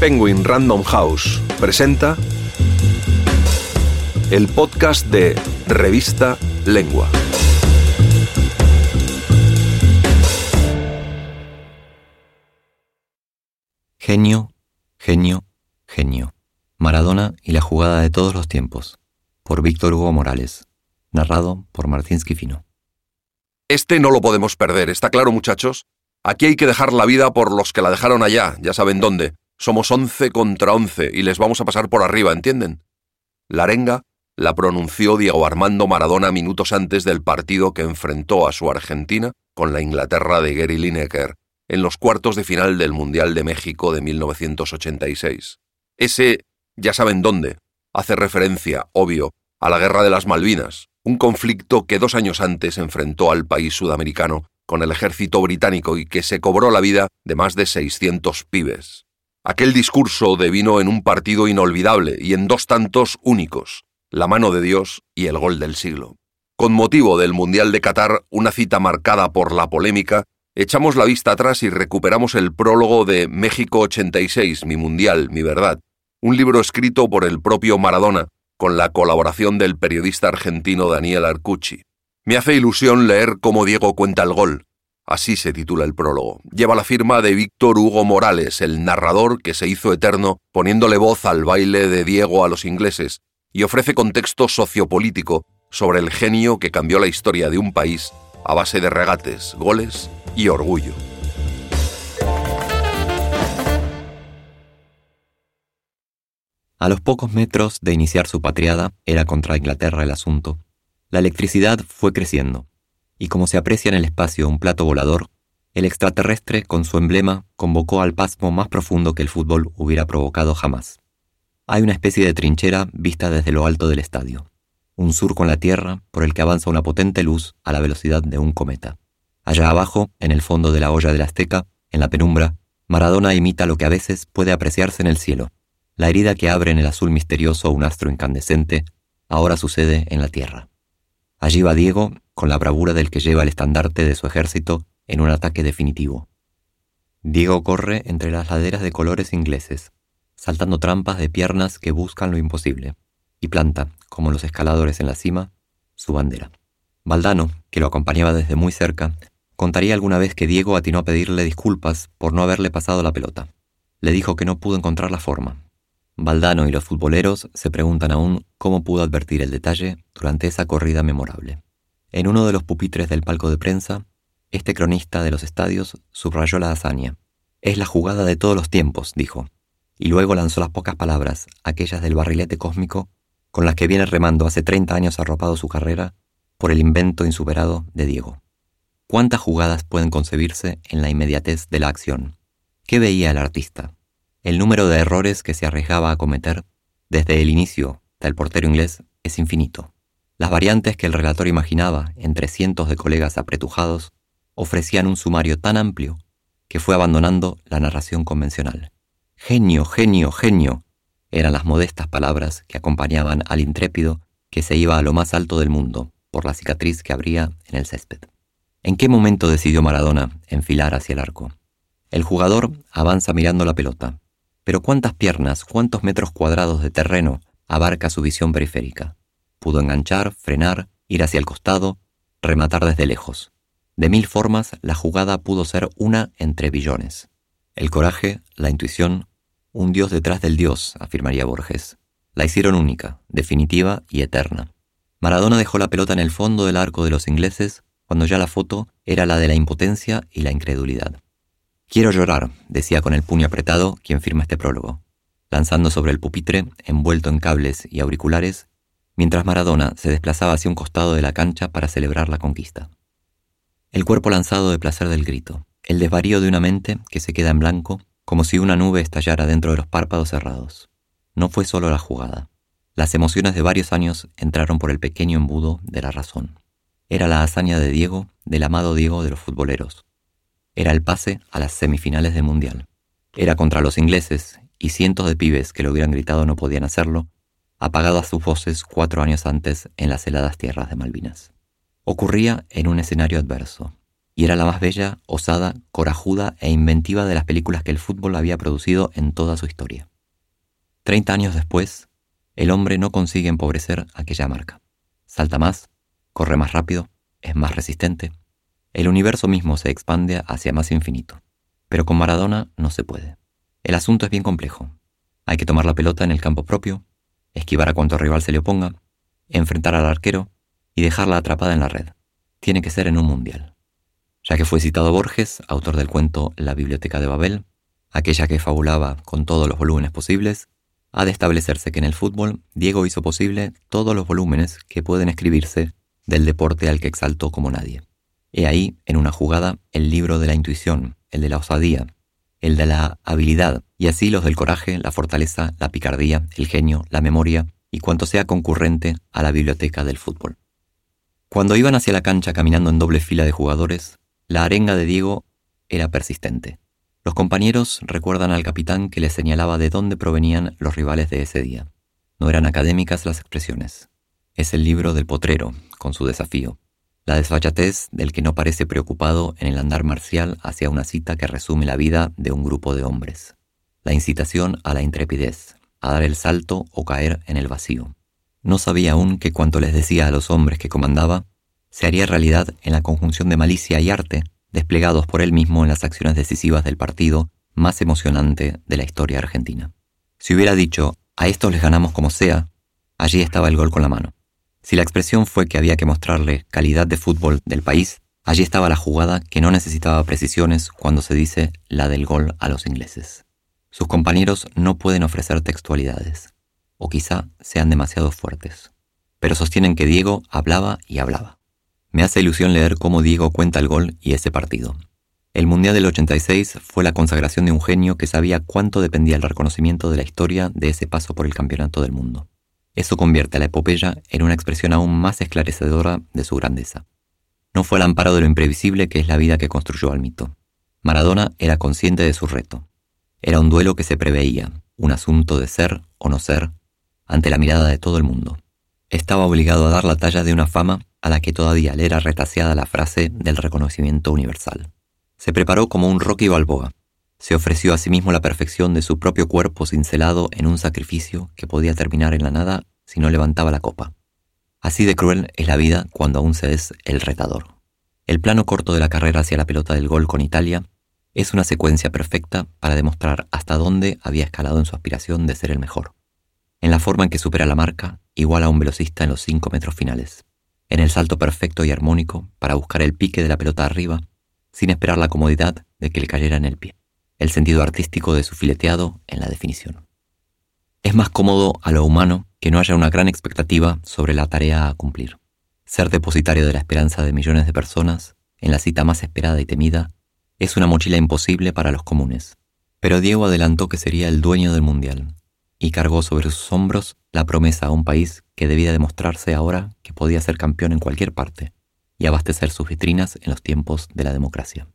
Penguin Random House presenta el podcast de Revista Lengua. Genio, genio, genio. Maradona y la jugada de todos los tiempos. Por Víctor Hugo Morales. Narrado por Martín Schifino. Este no lo podemos perder, ¿está claro, muchachos? Aquí hay que dejar la vida por los que la dejaron allá, ya saben dónde. Somos once contra once y les vamos a pasar por arriba, ¿entienden? La arenga la pronunció Diego Armando Maradona minutos antes del partido que enfrentó a su Argentina con la Inglaterra de Gary Lineker en los cuartos de final del Mundial de México de 1986. Ese, ya saben dónde, hace referencia, obvio, a la Guerra de las Malvinas, un conflicto que dos años antes enfrentó al país sudamericano con el ejército británico y que se cobró la vida de más de 600 pibes. Aquel discurso devino en un partido inolvidable y en dos tantos únicos, la mano de Dios y el gol del siglo. Con motivo del Mundial de Qatar, una cita marcada por la polémica, echamos la vista atrás y recuperamos el prólogo de México 86, mi Mundial, mi verdad, un libro escrito por el propio Maradona, con la colaboración del periodista argentino Daniel Arcucci. Me hace ilusión leer cómo Diego cuenta el gol. Así se titula el prólogo. Lleva la firma de Víctor Hugo Morales, el narrador que se hizo eterno poniéndole voz al baile de Diego a los ingleses, y ofrece contexto sociopolítico sobre el genio que cambió la historia de un país a base de regates, goles y orgullo. A los pocos metros de iniciar su patriada, era contra Inglaterra el asunto, la electricidad fue creciendo, y como se aprecia en el espacio un plato volador, el extraterrestre con su emblema convocó al pasmo más profundo que el fútbol hubiera provocado jamás. Hay una especie de trinchera vista desde lo alto del estadio, un surco en la Tierra por el que avanza una potente luz a la velocidad de un cometa. Allá abajo, en el fondo de la olla del Azteca, en la penumbra, Maradona imita lo que a veces puede apreciarse en el cielo, la herida que abre en el azul misterioso un astro incandescente, ahora sucede en la Tierra. Allí va Diego, con la bravura del que lleva el estandarte de su ejército en un ataque definitivo. Diego corre entre las laderas de colores ingleses, saltando trampas de piernas que buscan lo imposible, y planta, como los escaladores en la cima, su bandera. Valdano, que lo acompañaba desde muy cerca, contaría alguna vez que Diego atinó a pedirle disculpas por no haberle pasado la pelota. Le dijo que no pudo encontrar la forma, Valdano y los futboleros se preguntan aún cómo pudo advertir el detalle durante esa corrida memorable. En uno de los pupitres del palco de prensa, este cronista de los estadios subrayó la hazaña. Es la jugada de todos los tiempos, dijo, y luego lanzó las pocas palabras, aquellas del barrilete cósmico, con las que viene remando hace 30 años arropado su carrera por el invento insuperado de Diego. ¿Cuántas jugadas pueden concebirse en la inmediatez de la acción? ¿Qué veía el artista? El número de errores que se arriesgaba a cometer desde el inicio del portero inglés es infinito. Las variantes que el relator imaginaba entre cientos de colegas apretujados ofrecían un sumario tan amplio que fue abandonando la narración convencional. Genio, genio, genio eran las modestas palabras que acompañaban al intrépido que se iba a lo más alto del mundo por la cicatriz que abría en el césped. ¿En qué momento decidió Maradona enfilar hacia el arco? El jugador avanza mirando la pelota, pero ¿cuántas piernas, cuántos metros cuadrados de terreno abarca su visión periférica? Pudo enganchar, frenar, ir hacia el costado, rematar desde lejos. De mil formas, la jugada pudo ser una entre billones. El coraje, la intuición, un dios detrás del dios, afirmaría Borges. La hicieron única, definitiva y eterna. Maradona dejó la pelota en el fondo del arco de los ingleses cuando ya la foto era la de la impotencia y la incredulidad. Quiero llorar, decía con el puño apretado quien firma este prólogo, lanzando sobre el pupitre, envuelto en cables y auriculares, mientras Maradona se desplazaba hacia un costado de la cancha para celebrar la conquista. El cuerpo lanzado de placer del grito, el desvarío de una mente que se queda en blanco, como si una nube estallara dentro de los párpados cerrados. No fue solo la jugada. Las emociones de varios años entraron por el pequeño embudo de la razón. Era la hazaña de Diego, del amado Diego de los futboleros, era el pase a las semifinales del Mundial. Era contra los ingleses, y cientos de pibes que lo hubieran gritado no podían hacerlo, apagadas sus voces cuatro años antes en las heladas tierras de Malvinas. Ocurría en un escenario adverso, y era la más bella, osada, corajuda e inventiva de las películas que el fútbol había producido en toda su historia. Treinta años después, el hombre no consigue empobrecer aquella marca. Salta más, corre más rápido, es más resistente. El universo mismo se expande hacia más infinito. Pero con Maradona no se puede. El asunto es bien complejo. Hay que tomar la pelota en el campo propio, esquivar a cuanto rival se le oponga, enfrentar al arquero y dejarla atrapada en la red. Tiene que ser en un mundial. Ya que fue citado Borges, autor del cuento La Biblioteca de Babel, aquella que fabulaba con todos los volúmenes posibles, ha de establecerse que en el fútbol Diego hizo posible todos los volúmenes que pueden escribirse del deporte al que exaltó como nadie. He ahí, en una jugada, el libro de la intuición, el de la osadía, el de la habilidad, y así los del coraje, la fortaleza, la picardía, el genio, la memoria y cuanto sea concurrente a la biblioteca del fútbol. Cuando iban hacia la cancha caminando en doble fila de jugadores, la arenga de Diego era persistente. Los compañeros recuerdan al capitán que les señalaba de dónde provenían los rivales de ese día. No eran académicas las expresiones. Es el libro del potrero, con su desafío. La desfachatez del que no parece preocupado en el andar marcial hacia una cita que resume la vida de un grupo de hombres. La incitación a la intrepidez, a dar el salto o caer en el vacío. No sabía aún que cuanto les decía a los hombres que comandaba, se haría realidad en la conjunción de malicia y arte desplegados por él mismo en las acciones decisivas del partido más emocionante de la historia argentina. Si hubiera dicho, a estos les ganamos como sea, allí estaba el gol con la mano. Si la expresión fue que había que mostrarle calidad de fútbol del país, allí estaba la jugada que no necesitaba precisiones cuando se dice la del gol a los ingleses. Sus compañeros no pueden ofrecer textualidades, o quizá sean demasiado fuertes, pero sostienen que Diego hablaba y hablaba. Me hace ilusión leer cómo Diego cuenta el gol y ese partido. El Mundial del 86 fue la consagración de un genio que sabía cuánto dependía el reconocimiento de la historia de ese paso por el campeonato del mundo. Eso convierte a la epopeya en una expresión aún más esclarecedora de su grandeza. No fue al amparo de lo imprevisible que es la vida que construyó al mito. Maradona era consciente de su reto. Era un duelo que se preveía, un asunto de ser o no ser, ante la mirada de todo el mundo. Estaba obligado a dar la talla de una fama a la que todavía le era retaseada la frase del reconocimiento universal. Se preparó como un Rocky Balboa. Se ofreció a sí mismo la perfección de su propio cuerpo cincelado en un sacrificio que podía terminar en la nada si no levantaba la copa. Así de cruel es la vida cuando aún se es el retador. El plano corto de la carrera hacia la pelota del gol con Italia es una secuencia perfecta para demostrar hasta dónde había escalado en su aspiración de ser el mejor. En la forma en que supera la marca, igual a un velocista en los cinco metros finales en el salto perfecto y armónico para buscar el pique de la pelota arriba, sin esperar la comodidad de que le cayera en el pie, el sentido artístico de su fileteado en la definición. Es más cómodo a lo humano que no haya una gran expectativa sobre la tarea a cumplir. Ser depositario de la esperanza de millones de personas, en la cita más esperada y temida, es una mochila imposible para los comunes. Pero Diego adelantó que sería el dueño del Mundial, y cargó sobre sus hombros la promesa a un país que debía demostrarse ahora que podía ser campeón en cualquier parte y abastecer sus vitrinas en los tiempos de la democracia.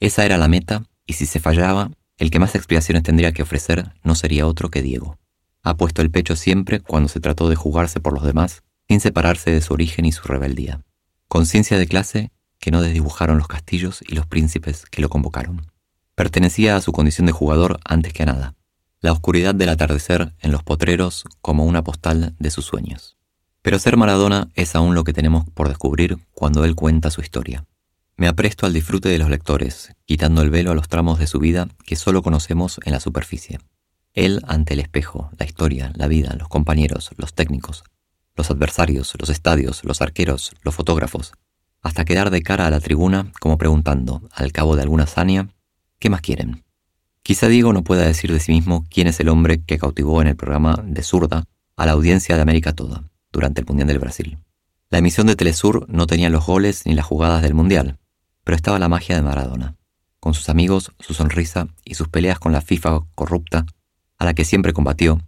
Esa era la meta, y si se fallaba, el que más explicaciones tendría que ofrecer no sería otro que Diego. Ha puesto el pecho siempre cuando se trató de jugarse por los demás, sin separarse de su origen y su rebeldía. Conciencia de clase que no desdibujaron los castillos y los príncipes que lo convocaron. Pertenecía a su condición de jugador antes que a nada la oscuridad del atardecer en los potreros como una postal de sus sueños. Pero ser Maradona es aún lo que tenemos por descubrir cuando él cuenta su historia. Me apresto al disfrute de los lectores, quitando el velo a los tramos de su vida que solo conocemos en la superficie. Él ante el espejo, la historia, la vida, los compañeros, los técnicos, los adversarios, los estadios, los arqueros, los fotógrafos, hasta quedar de cara a la tribuna como preguntando, al cabo de alguna hazaña, ¿qué más quieren? Quizá Diego no pueda decir de sí mismo quién es el hombre que cautivó en el programa de Zurda a la audiencia de América toda durante el Mundial del Brasil. La emisión de Telesur no tenía los goles ni las jugadas del Mundial, pero estaba la magia de Maradona, con sus amigos, su sonrisa y sus peleas con la FIFA corrupta, a la que siempre combatió,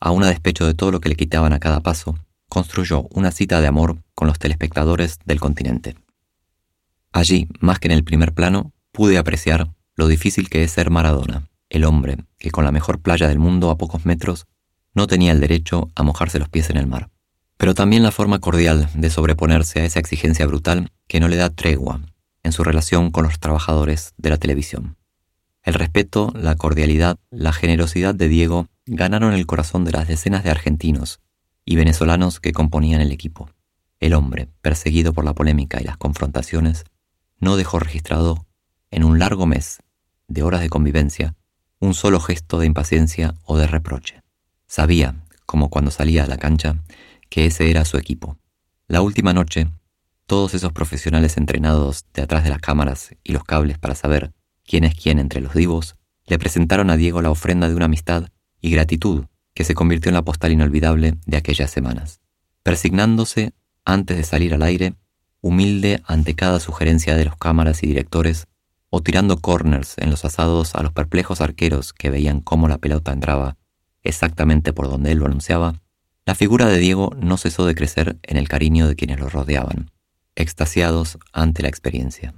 aún a despecho de todo lo que le quitaban a cada paso, construyó una cita de amor con los telespectadores del continente. Allí, más que en el primer plano, pude apreciar lo difícil que es ser Maradona, el hombre que con la mejor playa del mundo a pocos metros no tenía el derecho a mojarse los pies en el mar. Pero también la forma cordial de sobreponerse a esa exigencia brutal que no le da tregua, en su relación con los trabajadores de la televisión. El respeto, la cordialidad, la generosidad de Diego ganaron el corazón de las decenas de argentinos y venezolanos que componían el equipo. El hombre, perseguido por la polémica y las confrontaciones, no dejó registrado en un largo mes de horas de convivencia un solo gesto de impaciencia o de reproche. Sabía, como cuando salía a la cancha, que ese era su equipo. La última noche, todos esos profesionales entrenados de atrás de las cámaras y los cables para saber quién es quién entre los divos, le presentaron a Diego la ofrenda de una amistad y gratitud que se convirtió en la postal inolvidable de aquellas semanas. Persignándose antes de salir al aire, humilde ante cada sugerencia de los cámaras y directores, o tirando corners en los asados a los perplejos arqueros que veían cómo la pelota entraba exactamente por donde él lo anunciaba, la figura de Diego no cesó de crecer en el cariño de quienes lo rodeaban, extasiados ante la experiencia.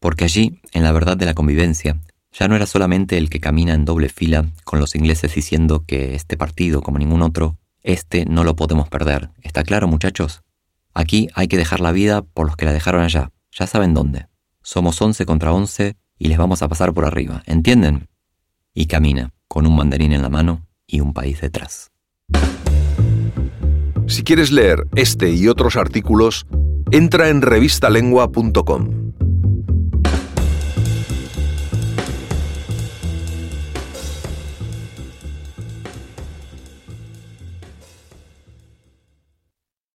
Porque allí, en la verdad de la convivencia, ya no era solamente el que camina en doble fila con los ingleses diciendo que este partido, como ningún otro, este no lo podemos perder. ¿Está claro, muchachos? Aquí hay que dejar la vida por los que la dejaron allá. Ya saben dónde. Somos once contra once y les vamos a pasar por arriba. ¿Entienden? Y camina, con un mandarín en la mano y un país detrás. Si quieres leer este y otros artículos, entra en revistalengua.com.